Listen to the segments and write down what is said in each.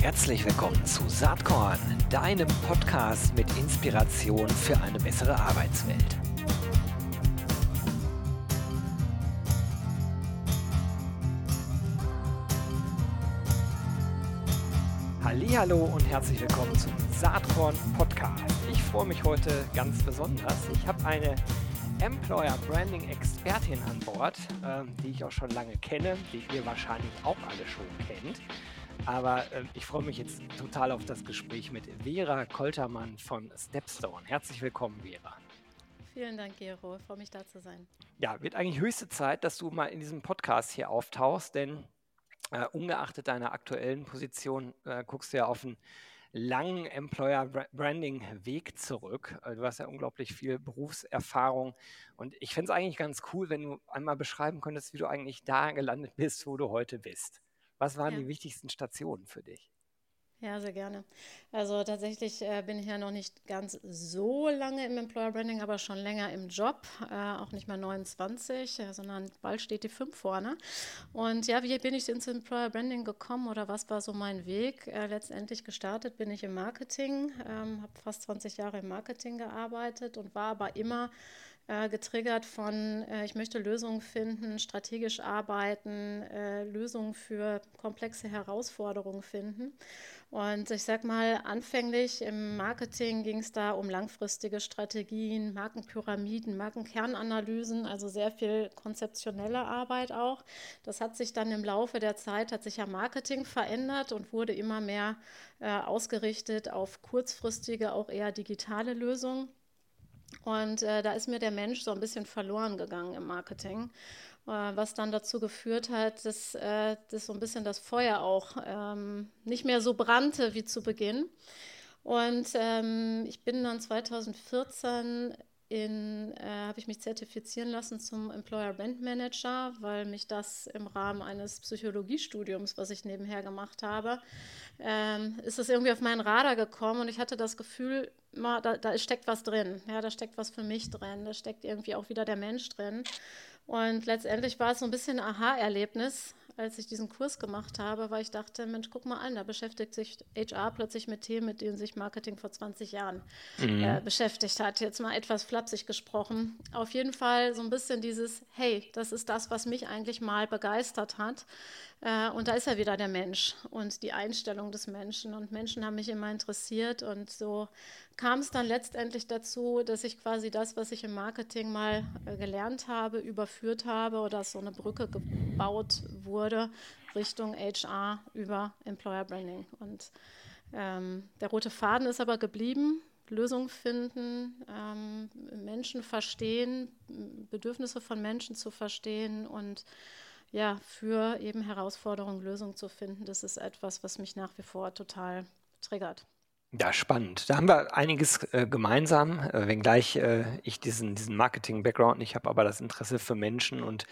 Herzlich willkommen zu Saatkorn, deinem Podcast mit Inspiration für eine bessere Arbeitswelt. Hallo und herzlich willkommen zum Saatkorn Podcast. Ich freue mich heute ganz besonders. Ich habe eine Employer Branding Expertin an Bord, äh, die ich auch schon lange kenne, die ihr wahrscheinlich auch alle schon kennt. Aber äh, ich freue mich jetzt total auf das Gespräch mit Vera Koltermann von Stepstone. Herzlich willkommen, Vera. Vielen Dank, Gero. Ich freue mich, da zu sein. Ja, wird eigentlich höchste Zeit, dass du mal in diesem Podcast hier auftauchst, denn äh, ungeachtet deiner aktuellen Position äh, guckst du ja auf einen langen Employer Branding Weg zurück. Äh, du hast ja unglaublich viel Berufserfahrung und ich finde es eigentlich ganz cool, wenn du einmal beschreiben könntest, wie du eigentlich da gelandet bist, wo du heute bist. Was waren ja. die wichtigsten Stationen für dich? Ja, sehr gerne. Also tatsächlich äh, bin ich ja noch nicht ganz so lange im Employer Branding, aber schon länger im Job, äh, auch nicht mal 29, äh, sondern bald steht die 5 vorne. Und ja, wie bin ich ins Employer Branding gekommen oder was war so mein Weg? Äh, letztendlich gestartet bin ich im Marketing, ähm, habe fast 20 Jahre im Marketing gearbeitet und war aber immer äh, getriggert von, äh, ich möchte Lösungen finden, strategisch arbeiten, äh, Lösungen für komplexe Herausforderungen finden. Und ich sag mal, anfänglich im Marketing ging es da um langfristige Strategien, Markenpyramiden, Markenkernanalysen, also sehr viel konzeptionelle Arbeit auch. Das hat sich dann im Laufe der Zeit, hat sich ja Marketing verändert und wurde immer mehr äh, ausgerichtet auf kurzfristige, auch eher digitale Lösungen. Und äh, da ist mir der Mensch so ein bisschen verloren gegangen im Marketing, äh, was dann dazu geführt hat, dass, äh, dass so ein bisschen das Feuer auch ähm, nicht mehr so brannte wie zu Beginn. Und ähm, ich bin dann 2014 in, äh, habe ich mich zertifizieren lassen zum Employer Brand Manager, weil mich das im Rahmen eines Psychologiestudiums, was ich nebenher gemacht habe, ähm, ist es irgendwie auf meinen Radar gekommen und ich hatte das Gefühl, da, da steckt was drin, ja, da steckt was für mich drin, da steckt irgendwie auch wieder der Mensch drin. Und letztendlich war es so ein bisschen ein Aha-Erlebnis, als ich diesen Kurs gemacht habe, weil ich dachte, Mensch, guck mal an, da beschäftigt sich HR plötzlich mit Themen, mit denen sich Marketing vor 20 Jahren mhm. äh, beschäftigt hat. Jetzt mal etwas flapsig gesprochen. Auf jeden Fall so ein bisschen dieses, hey, das ist das, was mich eigentlich mal begeistert hat. Äh, und da ist ja wieder der Mensch und die Einstellung des Menschen. Und Menschen haben mich immer interessiert. Und so kam es dann letztendlich dazu, dass ich quasi das, was ich im Marketing mal äh, gelernt habe, überführt habe oder so eine Brücke gebaut wurde Richtung HR über Employer Branding. Und ähm, der rote Faden ist aber geblieben. Lösungen finden, ähm, Menschen verstehen, Bedürfnisse von Menschen zu verstehen und ja, für eben Herausforderungen Lösungen zu finden, das ist etwas, was mich nach wie vor total triggert. Ja, spannend. Da haben wir einiges äh, gemeinsam, äh, wenngleich äh, ich diesen, diesen Marketing-Background nicht habe, aber das Interesse für Menschen und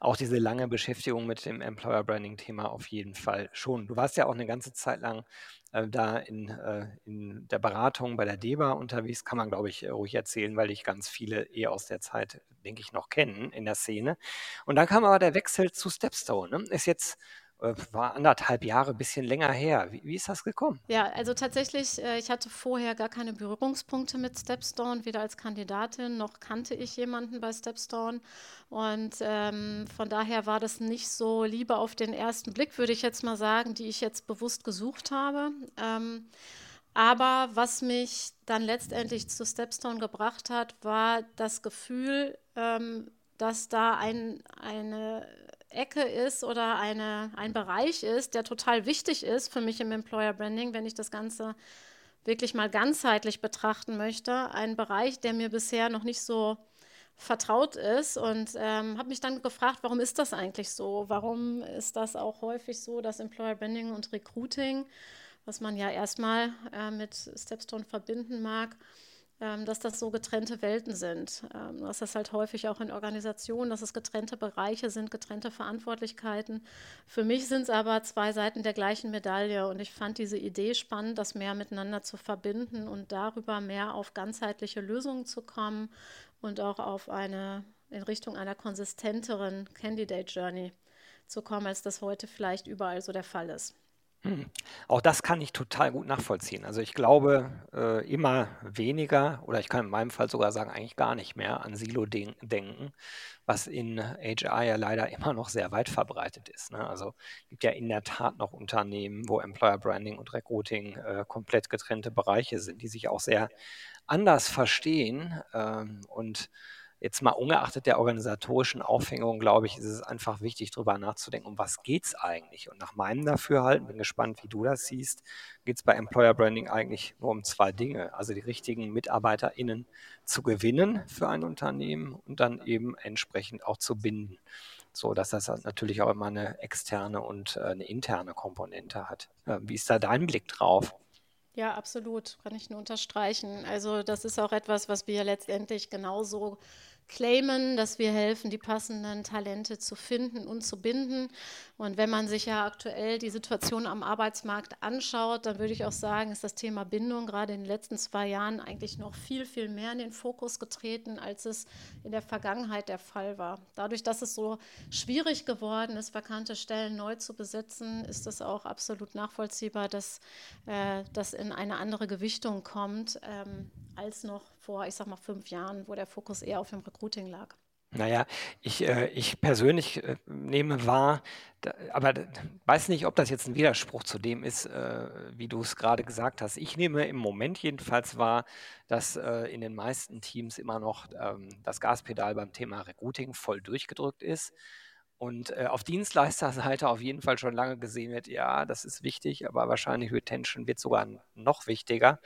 auch diese lange Beschäftigung mit dem Employer Branding-Thema auf jeden Fall schon. Du warst ja auch eine ganze Zeit lang äh, da in, äh, in der Beratung bei der DEBA unterwegs, kann man, glaube ich, äh, ruhig erzählen, weil ich ganz viele eh aus der Zeit, denke ich, noch kennen in der Szene. Und dann kam aber der Wechsel zu Stepstone. Ne? Ist jetzt war anderthalb Jahre, bisschen länger her. Wie, wie, ist das gekommen? Ja, also tatsächlich, äh, ich hatte vorher gar keine Berührungspunkte mit Stepstone, weder als Kandidatin noch kannte ich jemanden bei Stepstone. Und ähm, von daher war das nicht so Liebe auf den ersten Blick, würde ich jetzt mal sagen, die ich jetzt bewusst gesucht habe. Ähm, aber was mich dann letztendlich zu Stepstone gebracht hat, war das Gefühl, ähm, dass da ein, eine Ecke ist oder eine, ein Bereich ist, der total wichtig ist für mich im Employer Branding, wenn ich das Ganze wirklich mal ganzheitlich betrachten möchte. Ein Bereich, der mir bisher noch nicht so vertraut ist und ähm, habe mich dann gefragt, warum ist das eigentlich so? Warum ist das auch häufig so, dass Employer Branding und Recruiting, was man ja erstmal äh, mit Stepstone verbinden mag, dass das so getrennte Welten sind. Ähm, dass das halt häufig auch in Organisationen, dass es getrennte Bereiche sind, getrennte Verantwortlichkeiten. Für mich sind es aber zwei Seiten der gleichen Medaille und ich fand diese Idee spannend, das mehr miteinander zu verbinden und darüber mehr auf ganzheitliche Lösungen zu kommen und auch auf eine in Richtung einer konsistenteren Candidate Journey zu kommen, als das heute vielleicht überall so der Fall ist. Mhm. Auch das kann ich total gut nachvollziehen. Also, ich glaube, äh, immer weniger oder ich kann in meinem Fall sogar sagen, eigentlich gar nicht mehr an Silo-Den denken, was in HR ja leider immer noch sehr weit verbreitet ist, ne? Also, gibt ja in der Tat noch Unternehmen, wo Employer Branding und Recruiting, äh, komplett getrennte Bereiche sind, die sich auch sehr anders verstehen, ähm, und Jetzt mal ungeachtet der organisatorischen Aufhängung, glaube ich, ist es einfach wichtig, darüber nachzudenken, um was geht es eigentlich? Und nach meinem Dafürhalten, bin gespannt, wie du das siehst, geht es bei Employer Branding eigentlich nur um zwei Dinge. Also die richtigen MitarbeiterInnen zu gewinnen für ein Unternehmen und dann eben entsprechend auch zu binden. So dass das natürlich auch immer eine externe und äh, eine interne Komponente hat. Äh, wie ist da dein Blick drauf? Ja, absolut, kann ich nur unterstreichen. Also das ist auch etwas, was wir letztendlich genauso claimen, dass wir helfen, die passenden Talente zu finden und zu binden. Und wenn man sich ja aktuell die Situation am Arbeitsmarkt anschaut, dann würde ich auch sagen, ist das Thema Bindung gerade in den letzten zwei Jahren eigentlich noch viel, viel mehr in den Fokus getreten, als es in der Vergangenheit der Fall war. Dadurch, dass es so schwierig geworden ist, vakante Stellen neu zu besetzen, ist es auch absolut nachvollziehbar, dass äh, das in eine andere Gewichtung kommt ähm, als noch vor, ich sag mal, fünf Jahren, wo der Fokus eher auf dem Recruiting lag. Naja, ich, äh, ich persönlich äh, nehme wahr, da, aber weiß nicht, ob das jetzt ein Widerspruch zu dem ist, äh, wie du es gerade gesagt hast. Ich nehme im Moment jedenfalls wahr, dass äh, in den meisten Teams immer noch ähm, das Gaspedal beim Thema Recruiting voll durchgedrückt ist. Und äh, auf Dienstleisterseite auf jeden Fall schon lange gesehen wird, ja, das ist wichtig, aber wahrscheinlich Retention wird sogar noch wichtiger.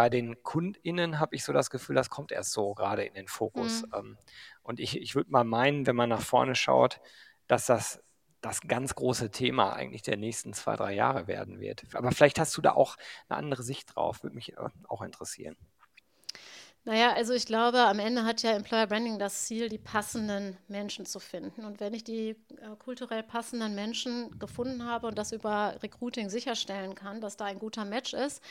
Bei den KundInnen habe ich so das Gefühl, das kommt erst so gerade in den Fokus. Mhm. Ähm, und ich, ich würde mal meinen, wenn man nach vorne schaut, dass das das ganz große Thema eigentlich der nächsten zwei, drei Jahre werden wird. Aber vielleicht hast du da auch eine andere Sicht drauf, würde mich äh, auch interessieren. Naja, also ich glaube, am Ende hat ja Employer Branding das Ziel, die passenden Menschen zu finden. Und wenn ich die äh, kulturell passenden Menschen gefunden habe und das über Recruiting sicherstellen kann, dass da ein guter Match ist,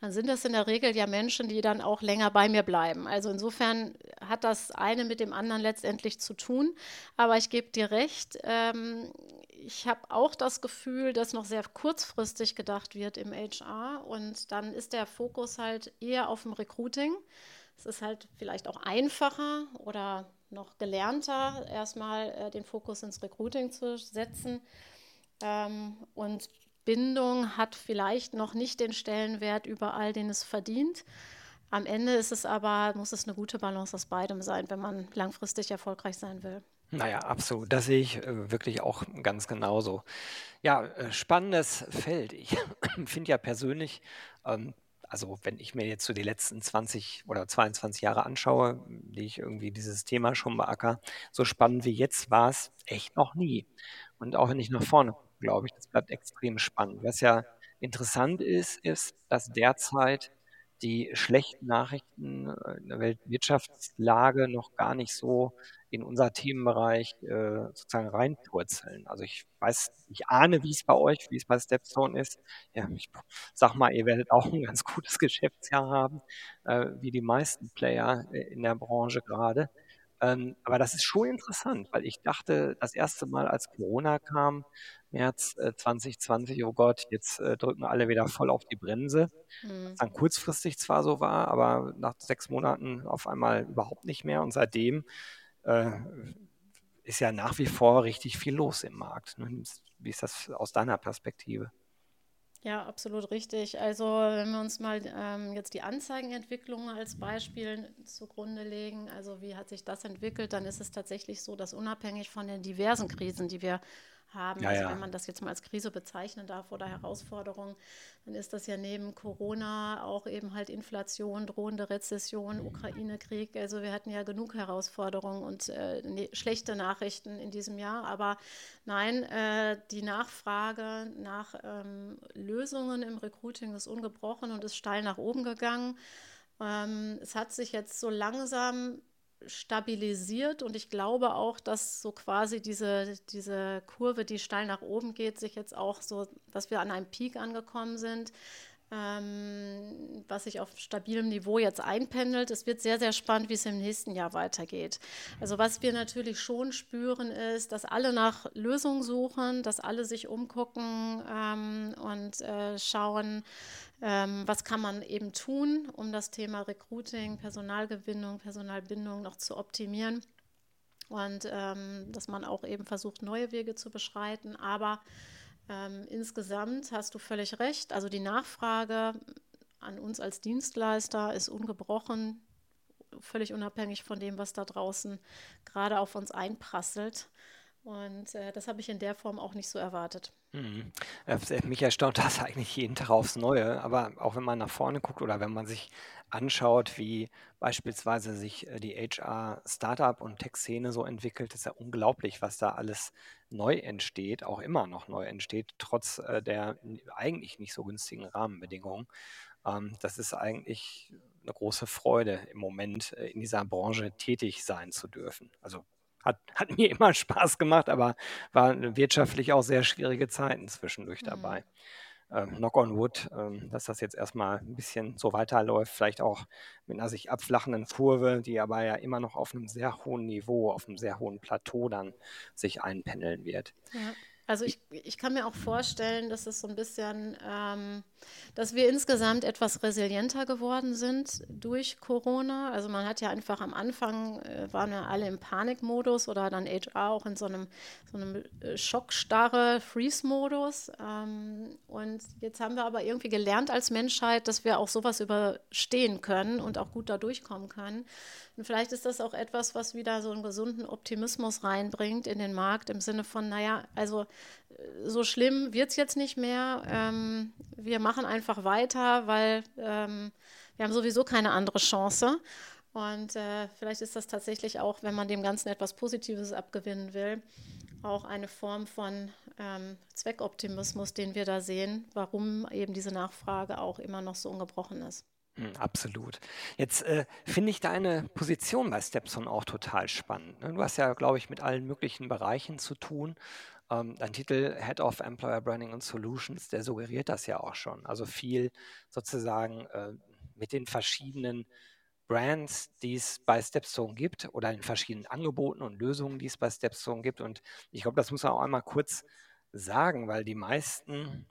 dann sind das in der Regel ja Menschen, die dann auch länger bei mir bleiben. Also insofern hat das eine mit dem anderen letztendlich zu tun. Aber ich gebe dir recht, ähm, ich habe auch das Gefühl, dass noch sehr kurzfristig gedacht wird im HR und dann ist der Fokus halt eher auf dem Recruiting. Es ist halt vielleicht auch einfacher oder noch gelernter, erstmal äh, den Fokus ins Recruiting zu setzen. Ähm, und Bindung hat vielleicht noch nicht den Stellenwert überall, den es verdient. Am Ende ist es aber, muss es eine gute Balance aus beidem sein, wenn man langfristig erfolgreich sein will. Naja, absolut. Das sehe ich äh, wirklich auch ganz genauso. Ja, äh, spannendes Feld. Ich finde ja persönlich ähm, also wenn ich mir jetzt so die letzten 20 oder 22 Jahre anschaue, die ich irgendwie dieses Thema schon beacker, so spannend wie jetzt war es echt noch nie. Und auch wenn ich nach vorne gucke, glaube ich, das bleibt extrem spannend. Was ja interessant ist, ist, dass derzeit die schlechten Nachrichten äh, in der Weltwirtschaftslage noch gar nicht so in unser Themenbereich äh, sozusagen reinpurzeln. Also ich weiß, ich ahne, wie es bei euch, wie es bei Stepstone ist. Ja, ich sag mal, ihr werdet auch ein ganz gutes Geschäftsjahr haben, äh, wie die meisten Player äh, in der Branche gerade. Ähm, aber das ist schon interessant, weil ich dachte, das erste Mal, als Corona kam, März äh, 2020, oh Gott, jetzt äh, drücken alle wieder voll auf die Bremse. Mhm. Was dann kurzfristig zwar so war, aber nach sechs Monaten auf einmal überhaupt nicht mehr. Und seitdem äh, ist ja nach wie vor richtig viel los im Markt. Ne? Wie ist das aus deiner Perspektive? Ja, absolut richtig. Also wenn wir uns mal ähm, jetzt die Anzeigenentwicklung als Beispiel zugrunde legen, also wie hat sich das entwickelt, dann ist es tatsächlich so, dass unabhängig von den diversen Krisen, die wir haben. Ja, also ja. wenn man das jetzt mal als Krise bezeichnen darf oder Herausforderung, dann ist das ja neben Corona auch eben halt Inflation, drohende Rezession, Ukraine-Krieg. Also wir hatten ja genug Herausforderungen und äh, ne, schlechte Nachrichten in diesem Jahr. Aber nein, äh, die Nachfrage nach ähm, Lösungen im Recruiting ist ungebrochen und ist steil nach oben gegangen. Ähm, es hat sich jetzt so langsam stabilisiert und ich glaube auch, dass so quasi diese, diese Kurve, die steil nach oben geht, sich jetzt auch so, dass wir an einem Peak angekommen sind. Ähm, was sich auf stabilem Niveau jetzt einpendelt. Es wird sehr, sehr spannend, wie es im nächsten Jahr weitergeht. Also was wir natürlich schon spüren, ist, dass alle nach Lösungen suchen, dass alle sich umgucken ähm, und äh, schauen, ähm, was kann man eben tun, um das Thema Recruiting, Personalgewinnung, Personalbindung noch zu optimieren. Und ähm, dass man auch eben versucht, neue Wege zu beschreiten. Aber ähm, insgesamt hast du völlig recht. Also die Nachfrage an uns als Dienstleister ist ungebrochen, völlig unabhängig von dem, was da draußen gerade auf uns einprasselt. Und äh, das habe ich in der Form auch nicht so erwartet. Mhm. Äh, mich erstaunt das eigentlich jeden Tag aufs Neue. Aber auch wenn man nach vorne guckt oder wenn man sich anschaut, wie beispielsweise sich äh, die HR-Startup- und Tech-Szene so entwickelt, ist ja unglaublich, was da alles neu entsteht, auch immer noch neu entsteht, trotz äh, der eigentlich nicht so günstigen Rahmenbedingungen. Ähm, das ist eigentlich eine große Freude im Moment äh, in dieser Branche tätig sein zu dürfen. Also hat, hat mir immer Spaß gemacht, aber waren wirtschaftlich auch sehr schwierige Zeiten zwischendurch mhm. dabei. Ähm, knock on wood, ähm, dass das jetzt erstmal ein bisschen so weiterläuft, vielleicht auch mit einer sich abflachenden Kurve, die aber ja immer noch auf einem sehr hohen Niveau, auf einem sehr hohen Plateau dann sich einpendeln wird. Ja. Also ich, ich kann mir auch vorstellen, dass es so ein bisschen, ähm, dass wir insgesamt etwas resilienter geworden sind durch Corona. Also man hat ja einfach am Anfang, äh, waren wir alle im Panikmodus oder dann HR auch in so einem, so einem äh, schockstarre Freeze-Modus. Ähm, und jetzt haben wir aber irgendwie gelernt als Menschheit, dass wir auch sowas überstehen können und auch gut da durchkommen können. Und vielleicht ist das auch etwas, was wieder so einen gesunden Optimismus reinbringt in den Markt im Sinne von, naja, also äh, so schlimm wird es jetzt nicht mehr. Ähm, wir machen einfach weiter, weil ähm, wir haben sowieso keine andere Chance. Und äh, vielleicht ist das tatsächlich auch, wenn man dem Ganzen etwas Positives abgewinnen will, auch eine Form von ähm, Zweckoptimismus, den wir da sehen, warum eben diese Nachfrage auch immer noch so ungebrochen ist. Hm, absolut. Jetzt äh, finde ich deine Position bei Stepson auch total spannend. Ne? Du hast ja, glaube ich, mit allen möglichen Bereichen zu tun. Ähm, dein Titel Head of Employer Branding and Solutions, der suggeriert das ja auch schon. Also viel sozusagen äh, mit den verschiedenen Brands, die es bei Stepstone gibt oder in verschiedenen Angeboten und Lösungen, die es bei Stepstone gibt. Und ich glaube, das muss man auch einmal kurz sagen, weil die meisten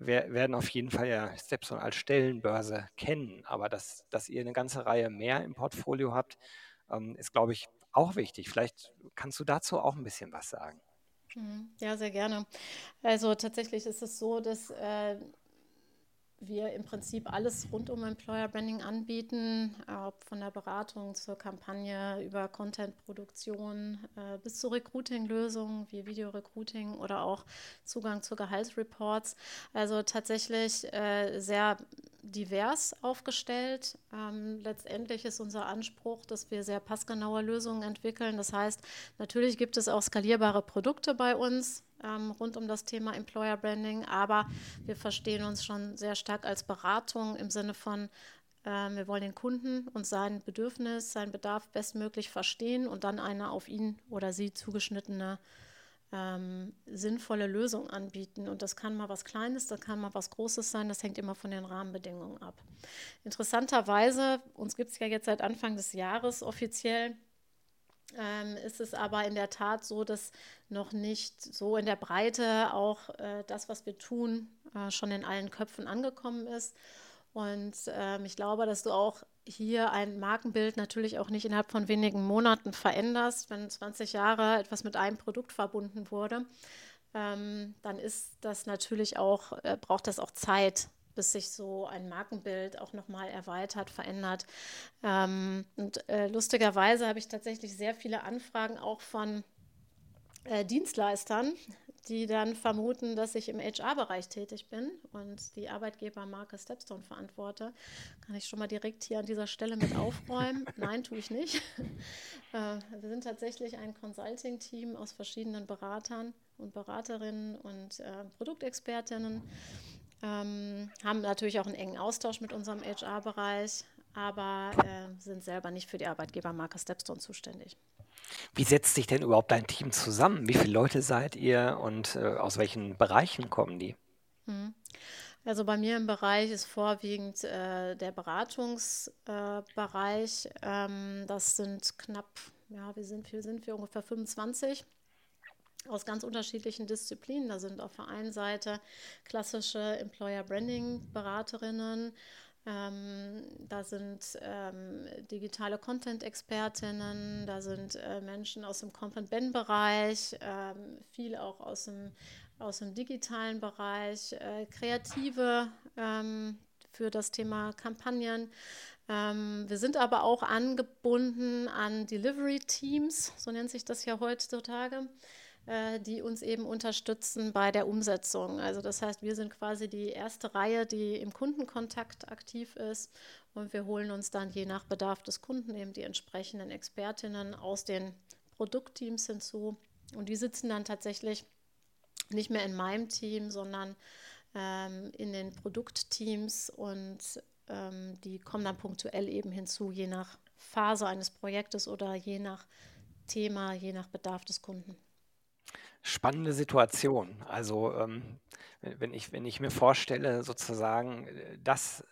werden auf jeden Fall ja Stepstone als Stellenbörse kennen. Aber dass, dass ihr eine ganze Reihe mehr im Portfolio habt, ähm, ist, glaube ich, auch wichtig. Vielleicht kannst du dazu auch ein bisschen was sagen. Mhm. Ja, sehr gerne. Also tatsächlich ist es so, dass äh, wir im Prinzip alles rund um Employer Branding anbieten, ob von der Beratung zur Kampagne über Content-Produktion äh, bis zu Recruiting-Lösungen wie Video-Recruiting oder auch Zugang zu Gehaltsreports. Also tatsächlich äh, sehr divers aufgestellt. Ähm, letztendlich ist unser Anspruch, dass wir sehr passgenaue Lösungen entwickeln. Das heißt, natürlich gibt es auch skalierbare Produkte bei uns ähm, rund um das Thema Employer Branding, aber wir verstehen uns schon sehr stark als Beratung im Sinne von, äh, wir wollen den Kunden und sein Bedürfnis, seinen Bedarf bestmöglich verstehen und dann eine auf ihn oder sie zugeschnittene ähm, sinnvolle Lösung anbieten. Und das kann mal was Kleines, das kann mal was Großes sein, das hängt immer von den Rahmenbedingungen ab. Interessanterweise, uns gibt es ja jetzt seit Anfang des Jahres offiziell, ähm, ist es aber in der Tat so, dass noch nicht so in der Breite auch äh, das, was wir tun, äh, schon in allen Köpfen angekommen ist. Und ähm, ich glaube, dass du auch hier ein Markenbild natürlich auch nicht innerhalb von wenigen Monaten veränderst. Wenn 20 Jahre etwas mit einem Produkt verbunden wurde, ähm, dann ist das natürlich auch, äh, braucht das auch Zeit, bis sich so ein Markenbild auch nochmal erweitert, verändert. Ähm, und äh, lustigerweise habe ich tatsächlich sehr viele Anfragen auch von äh, Dienstleistern, die dann vermuten, dass ich im HR-Bereich tätig bin und die Arbeitgebermarke Stepstone verantworte, kann ich schon mal direkt hier an dieser Stelle mit aufräumen. Nein, tue ich nicht. Äh, wir sind tatsächlich ein Consulting-Team aus verschiedenen Beratern und Beraterinnen und äh, Produktexpertinnen. Ähm, haben natürlich auch einen engen Austausch mit unserem HR-Bereich, aber äh, sind selber nicht für die Arbeitgebermarke Stepstone zuständig. Wie setzt sich denn überhaupt dein Team zusammen? Wie viele Leute seid ihr und äh, aus welchen Bereichen kommen die? Mhm. Also bei mir im Bereich ist vorwiegend äh, der Beratungsbereich. Äh, ähm, das sind knapp, ja, wie sind, wie sind wir? Ungefähr 25 aus ganz unterschiedlichen Disziplinen. Da sind auf der einen Seite klassische Employer Branding Beraterinnen, ähm, da sind ähm, digitale Content-Expertinnen, da sind äh, Menschen aus dem Content-Ben-Bereich, ähm, viel auch aus dem, aus dem digitalen Bereich, äh, Kreative ähm, für das Thema Kampagnen. Ähm, wir sind aber auch angebunden an Delivery-Teams, so nennt sich das ja heutzutage. Äh, die uns eben unterstützen bei der Umsetzung. Also das heißt, wir sind quasi die erste Reihe, die im Kundenkontakt aktiv ist und wir holen uns dann je nach Bedarf des Kunden eben die entsprechenden Expertinnen aus den Produktteams hinzu und die sitzen dann tatsächlich nicht mehr in meinem Team, sondern ähm, in den Produktteams und ähm, die kommen dann punktuell eben hinzu, je nach Phase eines Projektes oder je nach Thema, je nach Bedarf des Kunden. Spannende Situation. Also, ähm, wenn ich wenn ich mir vorstelle, sozusagen, äh, das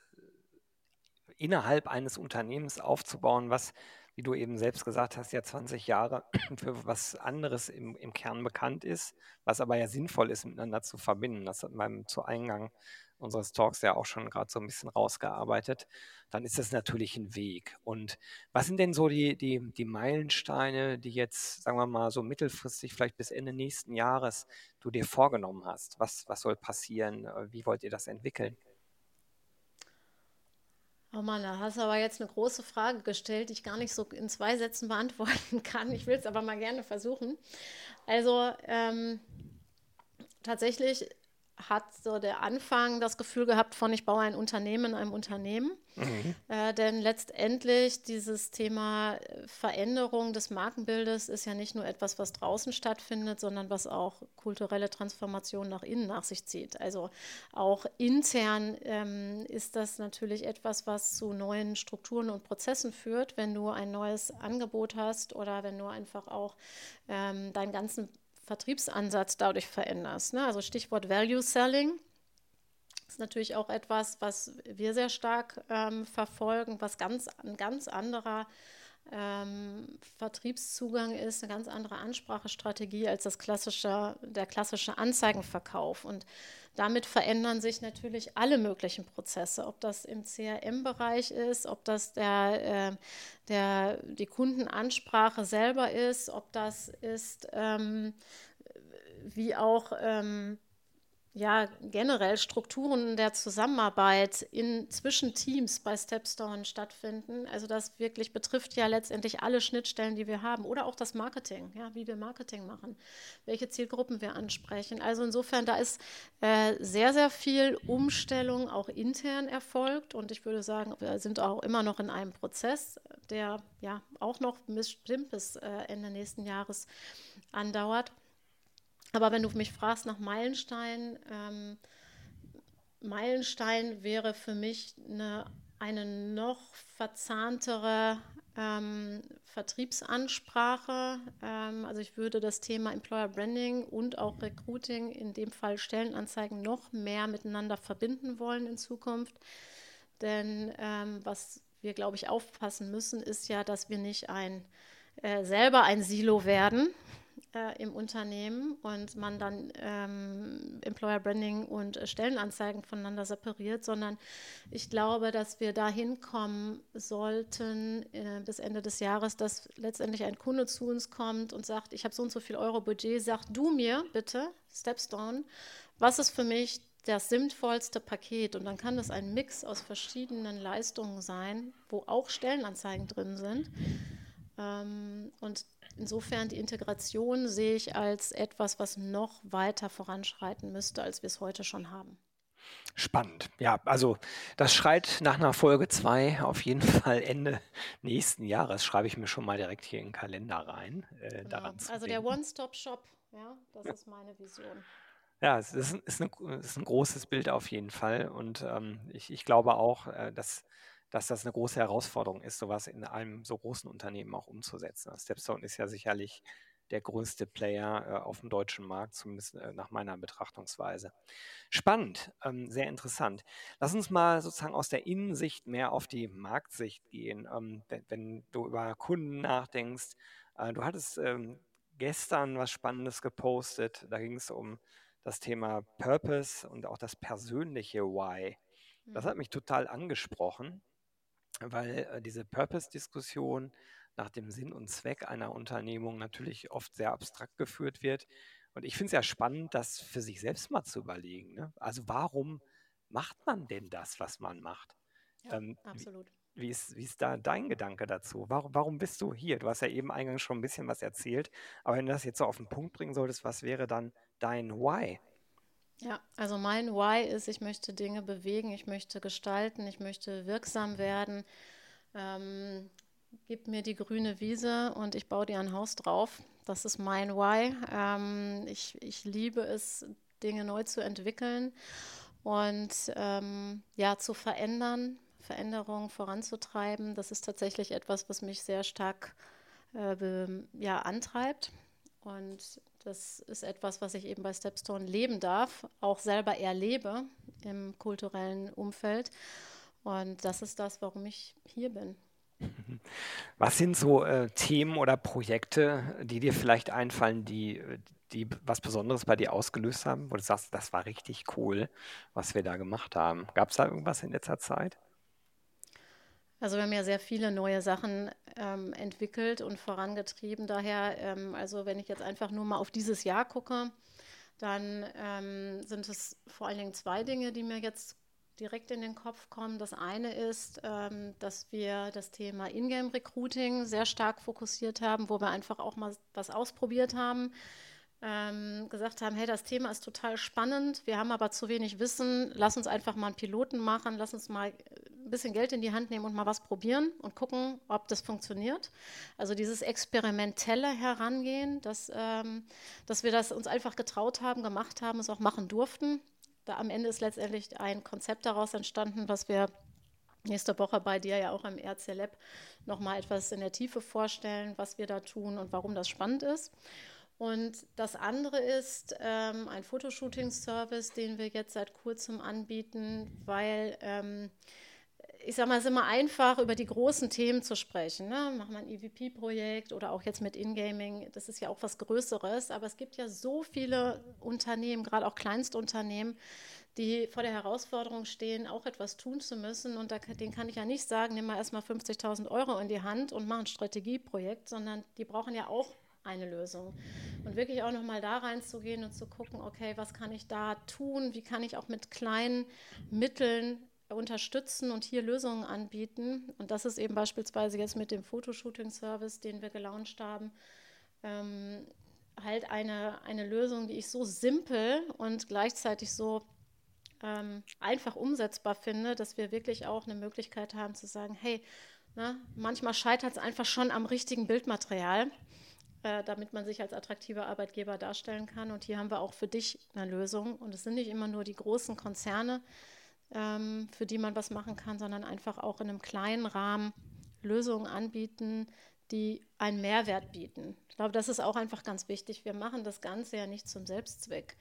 innerhalb eines Unternehmens aufzubauen, was, wie du eben selbst gesagt hast, ja 20 Jahre für was anderes im im Kern bekannt ist, was aber ja sinnvoll ist, miteinander zu verbinden. Das hat man zu Eingang unseres Talks ja auch schon gerade so ein bisschen rausgearbeitet, dann ist das natürlich ein Weg. Und was sind denn so die, die, die Meilensteine, die jetzt, sagen wir mal, so mittelfristig, vielleicht bis Ende nächsten Jahres, du dir vorgenommen hast? Was, was soll passieren? Wie wollt ihr das entwickeln? Oh Mann, da hast du aber jetzt eine große Frage gestellt, die ich gar nicht so in zwei Sätzen beantworten kann. Ich will es aber mal gerne versuchen. Also ähm, tatsächlich hat so der Anfang das Gefühl gehabt von, ich baue ein Unternehmen in einem Unternehmen. Mhm. Äh, denn letztendlich dieses Thema äh, Veränderung des Markenbildes ist ja nicht nur etwas, was draußen stattfindet, sondern was auch kulturelle Transformation nach innen nach sich zieht. Also auch intern ähm, ist das natürlich etwas, was zu neuen Strukturen und Prozessen führt, wenn du ein neues Angebot hast oder wenn du einfach auch ähm, deinen ganzen Vertriebsansatz dadurch veränderst. Ne? Also Stichwort Value Selling ist natürlich auch etwas, was wir sehr stark ähm, verfolgen, was ganz, ein ganz anderer ähm, Vertriebszugang ist, eine ganz andere Ansprachestrategie als das klassische, der klassische Anzeigenverkauf. Und damit verändern sich natürlich alle möglichen Prozesse, ob das im CRM-Bereich ist, ob das der, äh, der, die Kundenansprache selber ist, ob das ist, ähm, wie auch ähm, ja, generell Strukturen der Zusammenarbeit in, zwischen Teams bei Stepstone stattfinden. Also das wirklich betrifft ja letztendlich alle Schnittstellen, die wir haben oder auch das Marketing, ja, wie wir Marketing machen, welche Zielgruppen wir ansprechen. Also insofern, da ist äh, sehr, sehr viel Umstellung auch intern erfolgt und ich würde sagen, wir sind auch immer noch in einem Prozess, der ja auch noch bestimmt bis äh, Ende nächsten Jahres andauert. Aber wenn du mich fragst nach Meilenstein, ähm, Meilenstein wäre für mich eine, eine noch verzahntere ähm, Vertriebsansprache. Ähm, also ich würde das Thema Employer Branding und auch Recruiting, in dem Fall Stellenanzeigen, noch mehr miteinander verbinden wollen in Zukunft. Denn ähm, was wir, glaube ich, aufpassen müssen, ist ja, dass wir nicht ein, äh, selber ein Silo werden, äh, im Unternehmen und man dann ähm, Employer Branding und äh, Stellenanzeigen voneinander separiert, sondern ich glaube, dass wir dahin kommen sollten äh, bis Ende des Jahres, dass letztendlich ein Kunde zu uns kommt und sagt, ich habe so und so viel Euro Budget, sag du mir bitte, Stepstone, was ist für mich das sinnvollste Paket und dann kann das ein Mix aus verschiedenen Leistungen sein, wo auch Stellenanzeigen drin sind. Ähm, und insofern die Integration sehe ich als etwas, was noch weiter voranschreiten müsste, als wir es heute schon haben. Spannend. Ja, also das schreit nach einer Folge 2 auf jeden Fall Ende nächsten Jahres. Schreibe ich mir schon mal direkt hier in den Kalender rein. Äh, genau. daran also der One-Stop-Shop, ja, das ja. ist meine Vision. Ja, es ist, ist, eine, ist, ein großes Bild auf jeden Fall. Und ähm, ich, ich, glaube auch, äh, dass dass das eine große Herausforderung ist, sowas in einem so großen Unternehmen auch umzusetzen. Stepstone ist ja sicherlich der größte Player äh, auf dem deutschen Markt, zumindest äh, nach meiner Betrachtungsweise. Spannend, ähm, sehr interessant. Lass uns mal sozusagen aus der Innensicht mehr auf die Marktsicht gehen. Ähm, wenn, wenn, du über Kunden nachdenkst, äh, du hattest ähm, gestern was Spannendes gepostet, da ging es um das Thema Purpose und auch das persönliche Why. Das hat mhm. mich total angesprochen, weil äh, diese Purpose-Diskussion nach dem Sinn und Zweck einer Unternehmung natürlich oft sehr abstrakt geführt wird. Und ich finde es ja spannend, das für sich selbst mal zu überlegen. Ne? Also warum macht man denn das, was man macht? Ja, ähm, absolut. Wie, wie, ist, wie ist da dein Gedanke dazu? Warum, warum bist du hier? Du hast ja eben eingangs schon ein bisschen was erzählt, aber wenn du das jetzt so auf den Punkt bringen solltest, was wäre dann dein Why? Ja, also mein Why ist, ich möchte Dinge bewegen, ich möchte gestalten, ich möchte wirksam werden. Ähm, gib mir die grüne Wiese und ich baue dir ein Haus drauf. Das ist mein Why. Ähm, ich, ich liebe es, Dinge neu zu entwickeln und ähm, ja, zu verändern, Veränderungen voranzutreiben. Das ist tatsächlich etwas, was mich sehr stark äh, ja, antreibt. Und das ist etwas, was ich eben bei Stepstone leben darf, auch selber erlebe im kulturellen Umfeld. Und das ist das, warum ich hier bin. Was sind so äh, Themen oder Projekte, die dir vielleicht einfallen, die, die was Besonderes bei dir ausgelöst haben, wo du sagst, das war richtig cool, was wir da gemacht haben? Gab es da irgendwas in letzter Zeit? Also wir haben ja sehr viele neue Sachen ähm, entwickelt und vorangetrieben. Daher, ähm, also wenn ich jetzt einfach nur mal auf dieses Jahr gucke, dann ähm, sind es vor allen Dingen zwei Dinge, die mir jetzt direkt in den Kopf kommen. Das eine ist, ähm, dass wir das Thema Ingame Recruiting sehr stark fokussiert haben, wo wir einfach auch mal was ausprobiert haben ähm, gesagt haben, hey, das Thema ist total spannend, wir haben aber zu wenig Wissen, lass uns einfach mal einen Piloten machen, lass uns mal ein bisschen Geld in die Hand nehmen und mal was probieren und gucken, ob das funktioniert. Also dieses experimentelle Herangehen, dass, ähm, dass wir das uns einfach getraut haben, gemacht haben, es auch machen durften. Da am Ende ist letztendlich ein Konzept daraus entstanden, was wir nächste Woche bei dir ja auch im RC Lab nochmal etwas in der Tiefe vorstellen, was wir da tun und warum das spannend ist. Und das andere ist ähm, ein Fotoshooting-Service, den wir jetzt seit kurzem anbieten, weil ähm, ich sage mal, es ist immer einfach, über die großen Themen zu sprechen. Ne? Machen wir ein EVP-Projekt oder auch jetzt mit Ingaming, das ist ja auch was Größeres, aber es gibt ja so viele Unternehmen, gerade auch Kleinstunternehmen, die vor der Herausforderung stehen, auch etwas tun zu müssen. Und da, denen kann ich ja nicht sagen, nimm mal erstmal 50.000 Euro in die Hand und mach ein Strategieprojekt, sondern die brauchen ja auch eine Lösung. Und wirklich auch nochmal da reinzugehen und zu gucken, okay, was kann ich da tun? Wie kann ich auch mit kleinen Mitteln unterstützen und hier Lösungen anbieten? Und das ist eben beispielsweise jetzt mit dem Fotoshooting-Service, den wir gelauncht haben, ähm, halt eine, eine Lösung, die ich so simpel und gleichzeitig so ähm, einfach umsetzbar finde, dass wir wirklich auch eine Möglichkeit haben zu sagen, hey, na, ne, manchmal scheitert es einfach schon am richtigen Bildmaterial äh, damit man sich als attraktiver Arbeitgeber darstellen kann. Und hier haben wir auch für dich eine Lösung. Und es sind nicht immer nur die großen Konzerne, ähm, für die man was machen kann, sondern einfach auch in einem kleinen Rahmen Lösungen anbieten, die einen Mehrwert bieten. Ich glaube, das ist auch einfach ganz wichtig. Wir machen das Ganze ja nicht zum Selbstzweck.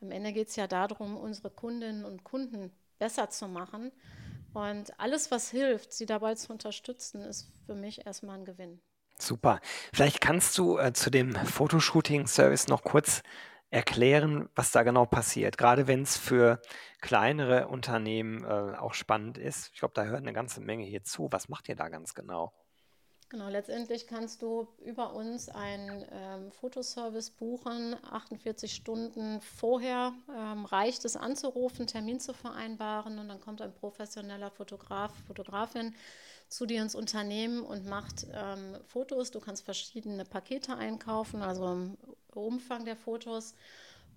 Am Ende geht es ja darum, unsere Kundinnen und Kunden besser zu machen. Und alles, was hilft, sie dabei zu unterstützen, ist für mich erstmal ein Gewinn. Super. Vielleicht kannst du äh, zu dem Fotoshooting-Service noch kurz erklären, was da genau passiert. Gerade wenn es für kleinere Unternehmen äh, auch spannend ist. Ich glaube, da hört eine ganze Menge hier zu. Was macht ihr da ganz genau? Genau, letztendlich kannst du über uns einen ähm, Fotoservice buchen. 48 Stunden vorher ähm, reicht es anzurufen, Termin zu vereinbaren und dann kommt ein professioneller Fotograf, Fotografin zu dir ins Unternehmen und macht ähm, Fotos. Du kannst verschiedene Pakete einkaufen, also im Umfang der Fotos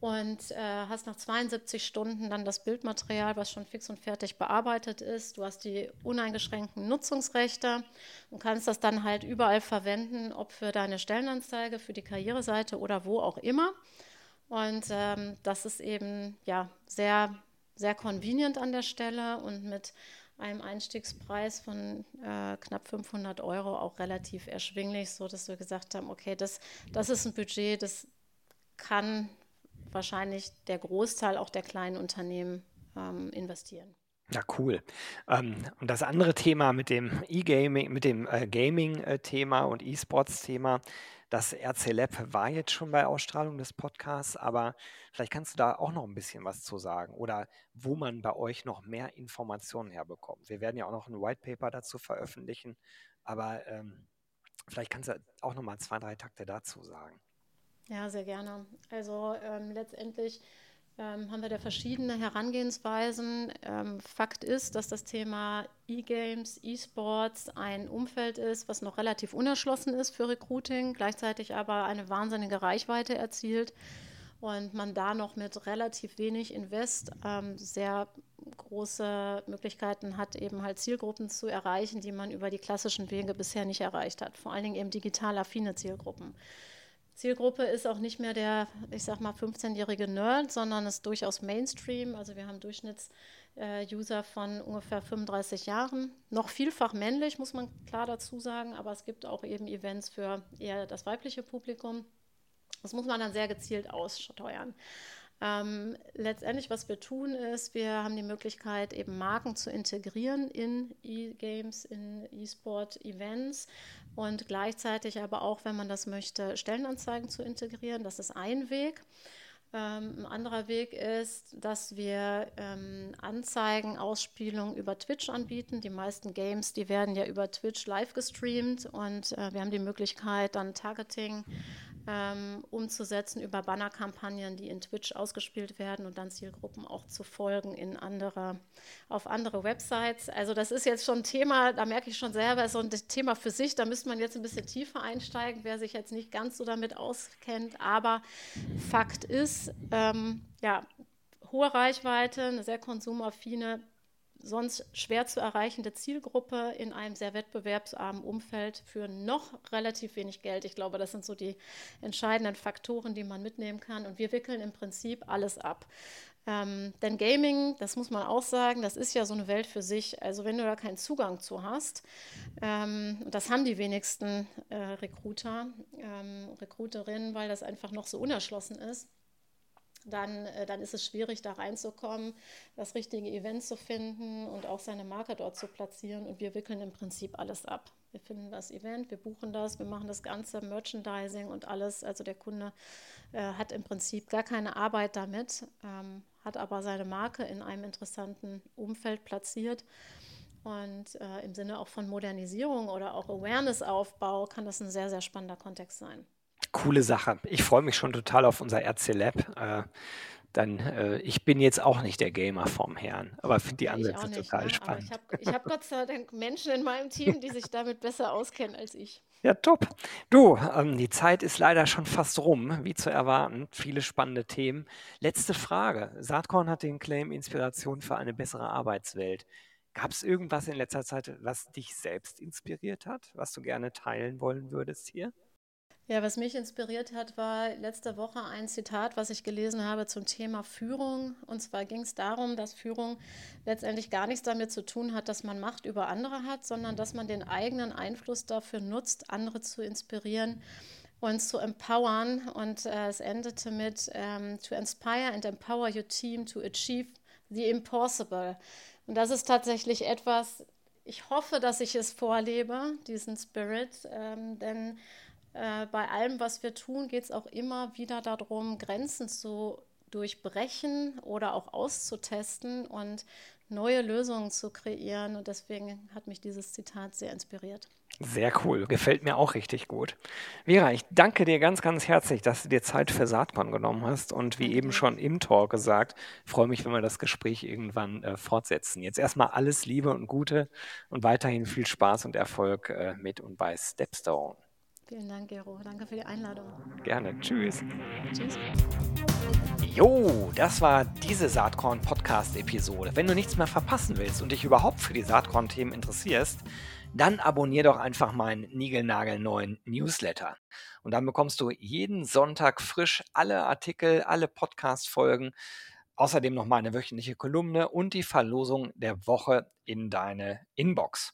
und äh, hast nach 72 Stunden dann das Bildmaterial, was schon fix und fertig bearbeitet ist. Du hast die uneingeschränkten Nutzungsrechte und kannst das dann halt überall verwenden, ob für deine Stellenanzeige, für die Karriereseite oder wo auch immer. Und ähm, das ist eben ja sehr, sehr convenient an der Stelle und mit einem Einstiegspreis von äh, knapp 500 Euro auch relativ erschwinglich, so dass wir gesagt haben, okay, das, das ist ein Budget, das kann wahrscheinlich der Großteil auch der kleinen Unternehmen ähm, investieren. Ja, cool. Ähm, und das andere Thema mit dem E-Gaming, mit dem äh, Gaming-Thema und E-Sports-Thema, das RC Lab war jetzt schon bei Ausstrahlung des Podcasts, aber vielleicht kannst du da auch noch ein bisschen was zu sagen oder wo man bei euch noch mehr Informationen herbekommt. Wir werden ja auch noch ein White Paper dazu veröffentlichen, aber ähm, vielleicht kannst du auch noch mal zwei, drei Takte dazu sagen. Ja, sehr gerne. Also ähm, letztendlich ähm, haben wir da verschiedene Herangehensweisen. Ähm, Fakt ist, dass das Thema E-Games, E-Sports ein Umfeld ist, was noch relativ unerschlossen ist für Recruiting, gleichzeitig aber eine wahnsinnige Reichweite erzielt und man da noch mit relativ wenig Invest ähm, sehr große Möglichkeiten hat, eben halt Zielgruppen zu erreichen, die man über die klassischen Wege bisher nicht erreicht hat. Vor allen Dingen eben digital affine Zielgruppen. Zielgruppe ist auch nicht mehr der, ich sag mal, 15-jährige Nerd, sondern ist durchaus Mainstream. Also wir haben Durchschnittsuser äh, von ungefähr 35 Jahren. Noch vielfach männlich, muss man klar dazu sagen, aber es gibt auch eben Events für eher das weibliche Publikum. Das muss man dann sehr gezielt aussteuern. Ähm, letztendlich, was wir tun, ist, wir haben die Möglichkeit, eben Marken zu integrieren in E-Games, in E-Sport-Events und gleichzeitig aber auch, wenn man das möchte, Stellenanzeigen zu integrieren. Das ist ein Weg. Ähm, ein anderer Weg ist, dass wir ähm, Anzeigen, Ausspielungen über Twitch anbieten. Die meisten Games, die werden ja über Twitch live gestreamt und äh, wir haben die Möglichkeit, dann Targeting ähm, umzusetzen über Bannerkampagnen, die in Twitch ausgespielt werden und dann Zielgruppen auch zu folgen in andere, auf andere Websites. Also das ist jetzt schon ein Thema, da merke ich schon selber, ist so ein Thema für sich, da müsste man jetzt ein bisschen tiefer einsteigen, wer sich jetzt nicht ganz so damit auskennt. Aber Fakt ist, ähm, ja, hohe Reichweite, eine sehr konsumaffine sonst schwer zu erreichende Zielgruppe in einem sehr wettbewerbsarmen Umfeld für noch relativ wenig Geld. Ich glaube, das sind so die entscheidenden Faktoren, die man mitnehmen kann. Und wir wickeln im Prinzip alles ab. Ähm, denn Gaming, das muss man auch sagen, das ist ja so eine Welt für sich. Also wenn du da keinen Zugang zu hast, ähm, das haben die wenigsten äh, Recruiter, ähm, Recruiterinnen, weil das einfach noch so unerschlossen ist dann, äh, dann ist es schwierig, da reinzukommen, das richtige Event zu finden und auch seine Marke dort zu platzieren. Und wir wickeln im Prinzip alles ab. Wir finden das Event, wir buchen das, wir machen das ganze Merchandising und alles. Also der Kunde äh, hat im Prinzip gar keine Arbeit damit, ähm, hat aber seine Marke in einem interessanten Umfeld platziert. Und äh, im Sinne auch von Modernisierung oder auch Awareness-Aufbau kann das ein sehr, sehr spannender Kontext sein coole Sache. Ich freue mich schon total auf unser RC Lab. Äh, dann, äh, ich bin jetzt auch nicht der Gamer vom Herrn, aber finde die Ansätze nicht, total ne? spannend. Aber ich habe hab Gott sei Dank Menschen in meinem Team, die sich damit besser auskennen als ich. Ja, top. Du, ähm, die Zeit ist leider schon fast rum, wie zu erwarten. Viele spannende Themen. Letzte Frage. Saatkorn hat den Claim Inspiration für eine bessere Arbeitswelt. Gab es irgendwas in letzter Zeit, was dich selbst inspiriert hat, was du gerne teilen wollen würdest hier? Ja, was mich inspiriert hat, war letzte Woche ein Zitat, was ich gelesen habe zum Thema Führung. Und zwar ging es darum, dass Führung letztendlich gar nichts damit zu tun hat, dass man Macht über andere hat, sondern dass man den eigenen Einfluss dafür nutzt, andere zu inspirieren und zu empowern. Und äh, es endete mit ähm, To inspire and empower your team to achieve the impossible. Und das ist tatsächlich etwas, ich hoffe, dass ich es vorlebe, diesen Spirit, ähm, denn äh, bei allem, was wir tun, geht es auch immer wieder darum, Grenzen zu durchbrechen oder auch auszutesten und neue Lösungen zu kreieren. Und deswegen hat mich dieses Zitat sehr inspiriert. Sehr cool, gefällt mir auch richtig gut. Vera, ich danke dir ganz, ganz herzlich, dass du dir Zeit für Saatkorn genommen hast. Und wie eben schon im Talk gesagt, freue mich, wenn wir das Gespräch irgendwann äh, fortsetzen. Jetzt erstmal alles Liebe und Gute und weiterhin viel Spaß und Erfolg äh, mit und bei Stepstone. Vielen Dank, Gero. Danke für die Einladung. Gerne. Tschüss. Tschüss. Jo, das war diese Saatkorn-Podcast-Episode. Wenn du nichts mehr verpassen willst und dich überhaupt für die Saatkorn-Themen interessierst, dann abonnier doch einfach meinen niegelnagelneuen Newsletter. Und dann bekommst du jeden Sonntag frisch alle Artikel, alle Podcast-Folgen Außerdem noch meine wöchentliche Kolumne und die Verlosung der Woche in deine Inbox.